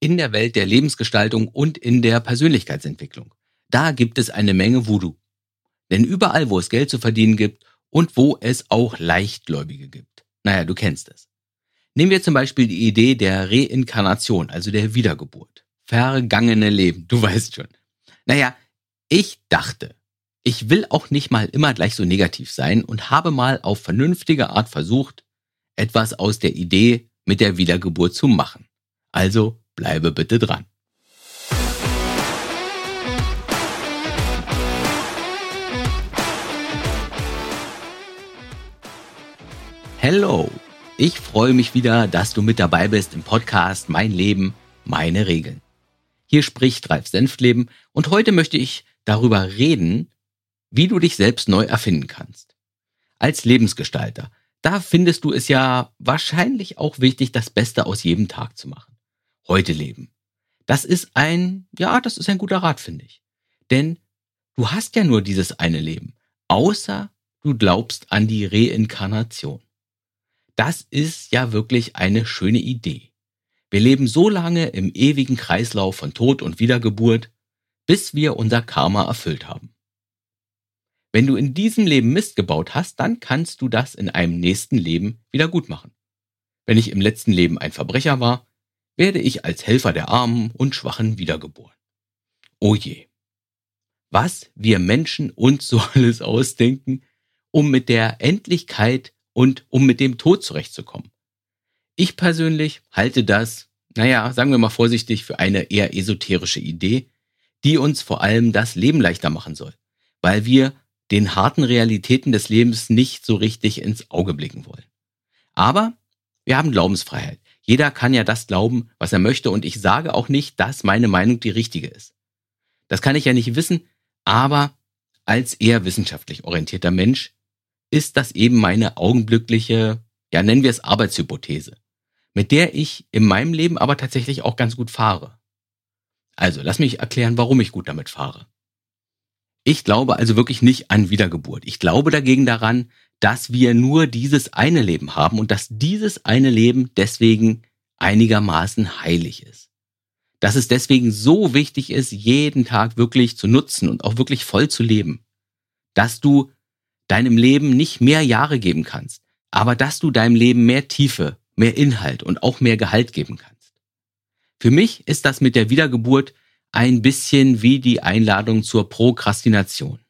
in der Welt der Lebensgestaltung und in der Persönlichkeitsentwicklung. Da gibt es eine Menge Voodoo. Denn überall, wo es Geld zu verdienen gibt und wo es auch Leichtgläubige gibt. Naja, du kennst es. Nehmen wir zum Beispiel die Idee der Reinkarnation, also der Wiedergeburt. Vergangene Leben, du weißt schon. Naja, ich dachte, ich will auch nicht mal immer gleich so negativ sein und habe mal auf vernünftige Art versucht, etwas aus der Idee mit der Wiedergeburt zu machen. Also bleibe bitte dran. Hello, ich freue mich wieder, dass du mit dabei bist im Podcast Mein Leben, meine Regeln. Hier spricht Ralf Senftleben und heute möchte ich darüber reden, wie du dich selbst neu erfinden kannst. Als Lebensgestalter, da findest du es ja wahrscheinlich auch wichtig, das Beste aus jedem Tag zu machen. Heute leben. Das ist ein, ja, das ist ein guter Rat, finde ich. Denn du hast ja nur dieses eine Leben, außer du glaubst an die Reinkarnation. Das ist ja wirklich eine schöne Idee. Wir leben so lange im ewigen Kreislauf von Tod und Wiedergeburt, bis wir unser Karma erfüllt haben. Wenn du in diesem Leben Mist gebaut hast, dann kannst du das in einem nächsten Leben wieder gut machen. Wenn ich im letzten Leben ein Verbrecher war, werde ich als Helfer der Armen und Schwachen wiedergeboren. Oh je. Was wir Menschen uns so alles ausdenken, um mit der Endlichkeit und um mit dem Tod zurechtzukommen. Ich persönlich halte das, naja, sagen wir mal vorsichtig, für eine eher esoterische Idee, die uns vor allem das Leben leichter machen soll, weil wir den harten Realitäten des Lebens nicht so richtig ins Auge blicken wollen. Aber wir haben Glaubensfreiheit. Jeder kann ja das glauben, was er möchte und ich sage auch nicht, dass meine Meinung die richtige ist. Das kann ich ja nicht wissen, aber als eher wissenschaftlich orientierter Mensch ist das eben meine augenblickliche, ja nennen wir es Arbeitshypothese, mit der ich in meinem Leben aber tatsächlich auch ganz gut fahre. Also, lass mich erklären, warum ich gut damit fahre. Ich glaube also wirklich nicht an Wiedergeburt. Ich glaube dagegen daran, dass wir nur dieses eine Leben haben und dass dieses eine Leben deswegen einigermaßen heilig ist. Dass es deswegen so wichtig ist, jeden Tag wirklich zu nutzen und auch wirklich voll zu leben. Dass du deinem Leben nicht mehr Jahre geben kannst, aber dass du deinem Leben mehr Tiefe, mehr Inhalt und auch mehr Gehalt geben kannst. Für mich ist das mit der Wiedergeburt ein bisschen wie die Einladung zur Prokrastination.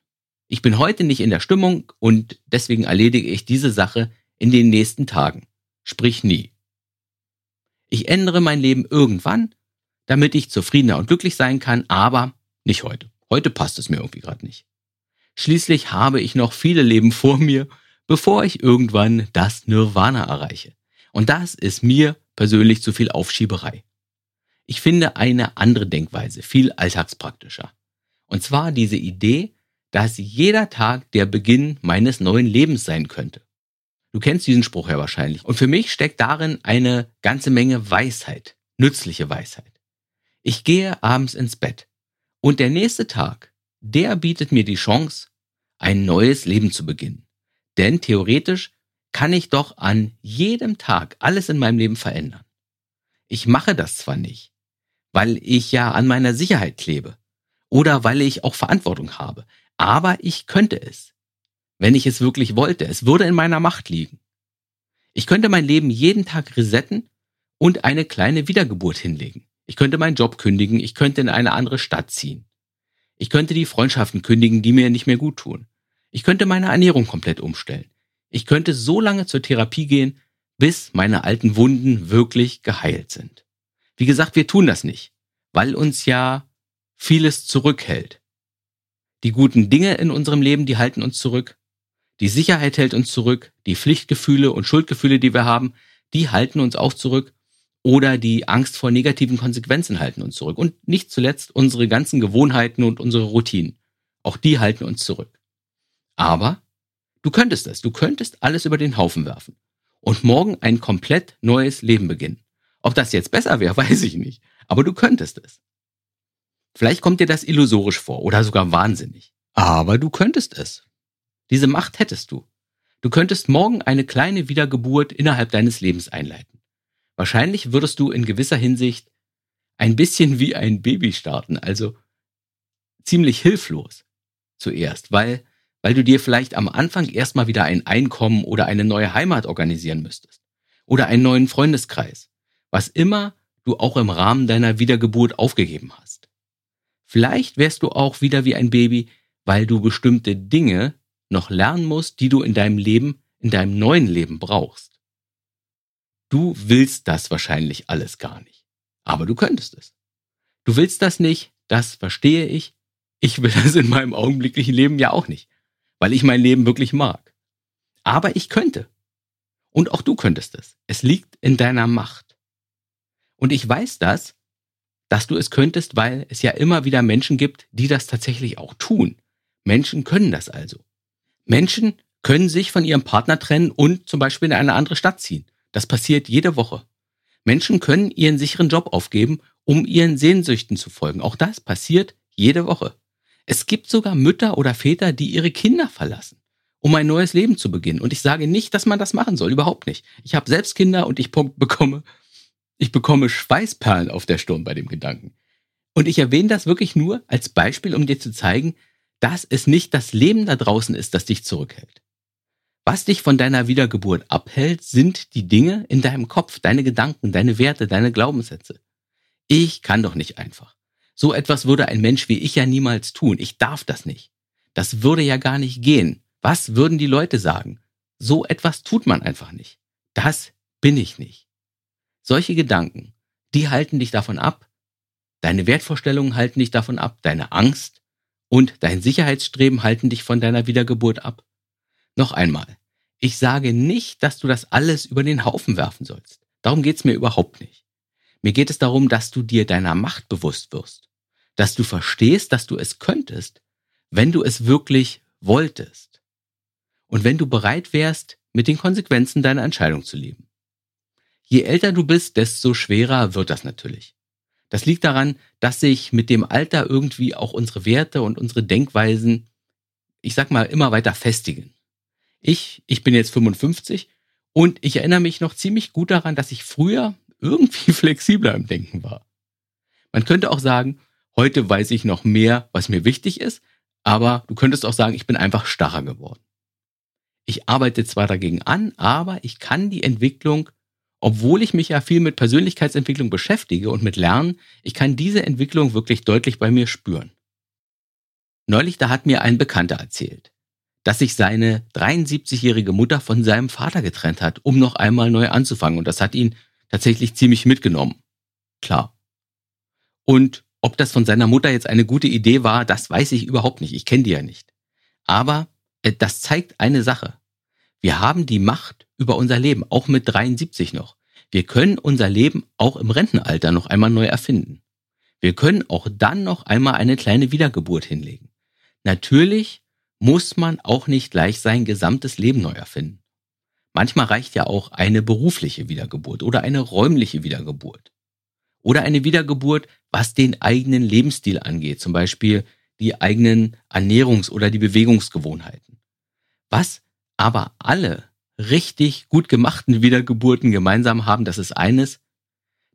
Ich bin heute nicht in der Stimmung und deswegen erledige ich diese Sache in den nächsten Tagen, sprich nie. Ich ändere mein Leben irgendwann, damit ich zufriedener und glücklich sein kann, aber nicht heute. Heute passt es mir irgendwie gerade nicht. Schließlich habe ich noch viele Leben vor mir, bevor ich irgendwann das Nirvana erreiche. Und das ist mir persönlich zu viel Aufschieberei. Ich finde eine andere Denkweise viel alltagspraktischer. Und zwar diese Idee, dass jeder Tag der Beginn meines neuen Lebens sein könnte. Du kennst diesen Spruch ja wahrscheinlich. Und für mich steckt darin eine ganze Menge Weisheit, nützliche Weisheit. Ich gehe abends ins Bett und der nächste Tag, der bietet mir die Chance, ein neues Leben zu beginnen. Denn theoretisch kann ich doch an jedem Tag alles in meinem Leben verändern. Ich mache das zwar nicht, weil ich ja an meiner Sicherheit klebe oder weil ich auch Verantwortung habe. Aber ich könnte es, wenn ich es wirklich wollte. Es würde in meiner Macht liegen. Ich könnte mein Leben jeden Tag resetten und eine kleine Wiedergeburt hinlegen. Ich könnte meinen Job kündigen, ich könnte in eine andere Stadt ziehen. Ich könnte die Freundschaften kündigen, die mir nicht mehr gut tun. Ich könnte meine Ernährung komplett umstellen. Ich könnte so lange zur Therapie gehen, bis meine alten Wunden wirklich geheilt sind. Wie gesagt, wir tun das nicht, weil uns ja vieles zurückhält. Die guten Dinge in unserem Leben, die halten uns zurück. Die Sicherheit hält uns zurück. Die Pflichtgefühle und Schuldgefühle, die wir haben, die halten uns auch zurück. Oder die Angst vor negativen Konsequenzen halten uns zurück. Und nicht zuletzt unsere ganzen Gewohnheiten und unsere Routinen. Auch die halten uns zurück. Aber du könntest es. Du könntest alles über den Haufen werfen. Und morgen ein komplett neues Leben beginnen. Ob das jetzt besser wäre, weiß ich nicht. Aber du könntest es. Vielleicht kommt dir das illusorisch vor oder sogar wahnsinnig. Aber du könntest es. Diese Macht hättest du. Du könntest morgen eine kleine Wiedergeburt innerhalb deines Lebens einleiten. Wahrscheinlich würdest du in gewisser Hinsicht ein bisschen wie ein Baby starten, also ziemlich hilflos zuerst, weil, weil du dir vielleicht am Anfang erstmal wieder ein Einkommen oder eine neue Heimat organisieren müsstest oder einen neuen Freundeskreis, was immer du auch im Rahmen deiner Wiedergeburt aufgegeben hast. Vielleicht wärst du auch wieder wie ein Baby, weil du bestimmte Dinge noch lernen musst, die du in deinem Leben, in deinem neuen Leben brauchst. Du willst das wahrscheinlich alles gar nicht, aber du könntest es. Du willst das nicht, das verstehe ich. Ich will das in meinem augenblicklichen Leben ja auch nicht, weil ich mein Leben wirklich mag. Aber ich könnte. Und auch du könntest es. Es liegt in deiner Macht. Und ich weiß das, dass du es könntest, weil es ja immer wieder Menschen gibt, die das tatsächlich auch tun. Menschen können das also. Menschen können sich von ihrem Partner trennen und zum Beispiel in eine andere Stadt ziehen. Das passiert jede Woche. Menschen können ihren sicheren Job aufgeben, um ihren Sehnsüchten zu folgen. Auch das passiert jede Woche. Es gibt sogar Mütter oder Väter, die ihre Kinder verlassen, um ein neues Leben zu beginnen. Und ich sage nicht, dass man das machen soll, überhaupt nicht. Ich habe selbst Kinder und ich bekomme, ich bekomme Schweißperlen auf der Stirn bei dem Gedanken. Und ich erwähne das wirklich nur als Beispiel, um dir zu zeigen, dass es nicht das Leben da draußen ist, das dich zurückhält. Was dich von deiner Wiedergeburt abhält, sind die Dinge in deinem Kopf, deine Gedanken, deine Werte, deine Glaubenssätze. Ich kann doch nicht einfach. So etwas würde ein Mensch wie ich ja niemals tun. Ich darf das nicht. Das würde ja gar nicht gehen. Was würden die Leute sagen? So etwas tut man einfach nicht. Das bin ich nicht. Solche Gedanken, die halten dich davon ab. Deine Wertvorstellungen halten dich davon ab. Deine Angst, und dein Sicherheitsstreben halten dich von deiner Wiedergeburt ab. Noch einmal, ich sage nicht, dass du das alles über den Haufen werfen sollst. Darum geht's mir überhaupt nicht. Mir geht es darum, dass du dir deiner Macht bewusst wirst, dass du verstehst, dass du es könntest, wenn du es wirklich wolltest und wenn du bereit wärst, mit den Konsequenzen deiner Entscheidung zu leben. Je älter du bist, desto schwerer wird das natürlich. Das liegt daran, dass sich mit dem Alter irgendwie auch unsere Werte und unsere Denkweisen, ich sag mal, immer weiter festigen. Ich, ich bin jetzt 55 und ich erinnere mich noch ziemlich gut daran, dass ich früher irgendwie flexibler im Denken war. Man könnte auch sagen, heute weiß ich noch mehr, was mir wichtig ist, aber du könntest auch sagen, ich bin einfach starrer geworden. Ich arbeite zwar dagegen an, aber ich kann die Entwicklung obwohl ich mich ja viel mit Persönlichkeitsentwicklung beschäftige und mit Lernen, ich kann diese Entwicklung wirklich deutlich bei mir spüren. Neulich, da hat mir ein Bekannter erzählt, dass sich seine 73-jährige Mutter von seinem Vater getrennt hat, um noch einmal neu anzufangen. Und das hat ihn tatsächlich ziemlich mitgenommen. Klar. Und ob das von seiner Mutter jetzt eine gute Idee war, das weiß ich überhaupt nicht. Ich kenne die ja nicht. Aber äh, das zeigt eine Sache. Wir haben die Macht über unser Leben, auch mit 73 noch. Wir können unser Leben auch im Rentenalter noch einmal neu erfinden. Wir können auch dann noch einmal eine kleine Wiedergeburt hinlegen. Natürlich muss man auch nicht gleich sein gesamtes Leben neu erfinden. Manchmal reicht ja auch eine berufliche Wiedergeburt oder eine räumliche Wiedergeburt. Oder eine Wiedergeburt, was den eigenen Lebensstil angeht, zum Beispiel die eigenen Ernährungs- oder die Bewegungsgewohnheiten. Was aber alle richtig gut gemachten Wiedergeburten gemeinsam haben, das ist eines,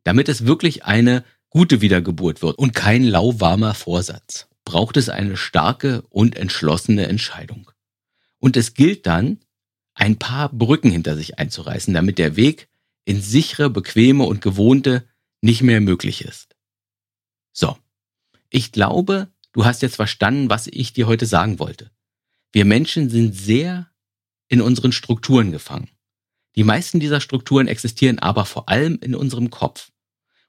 damit es wirklich eine gute Wiedergeburt wird und kein lauwarmer Vorsatz, braucht es eine starke und entschlossene Entscheidung. Und es gilt dann, ein paar Brücken hinter sich einzureißen, damit der Weg in sichere, bequeme und gewohnte nicht mehr möglich ist. So, ich glaube, du hast jetzt verstanden, was ich dir heute sagen wollte. Wir Menschen sind sehr in unseren Strukturen gefangen. Die meisten dieser Strukturen existieren aber vor allem in unserem Kopf.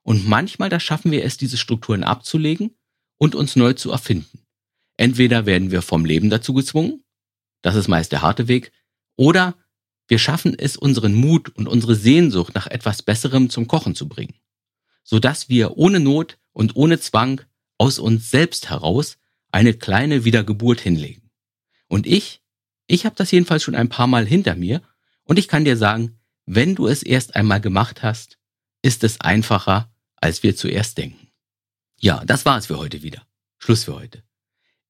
Und manchmal, da schaffen wir es, diese Strukturen abzulegen und uns neu zu erfinden. Entweder werden wir vom Leben dazu gezwungen, das ist meist der harte Weg, oder wir schaffen es, unseren Mut und unsere Sehnsucht nach etwas Besserem zum Kochen zu bringen, sodass wir ohne Not und ohne Zwang aus uns selbst heraus eine kleine Wiedergeburt hinlegen. Und ich, ich habe das jedenfalls schon ein paar Mal hinter mir und ich kann dir sagen, wenn du es erst einmal gemacht hast, ist es einfacher, als wir zuerst denken. Ja, das war es für heute wieder. Schluss für heute.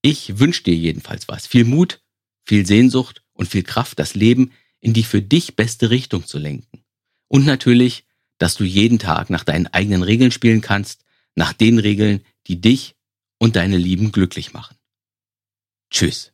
Ich wünsche dir jedenfalls was. Viel Mut, viel Sehnsucht und viel Kraft, das Leben in die für dich beste Richtung zu lenken. Und natürlich, dass du jeden Tag nach deinen eigenen Regeln spielen kannst, nach den Regeln, die dich und deine Lieben glücklich machen. Tschüss.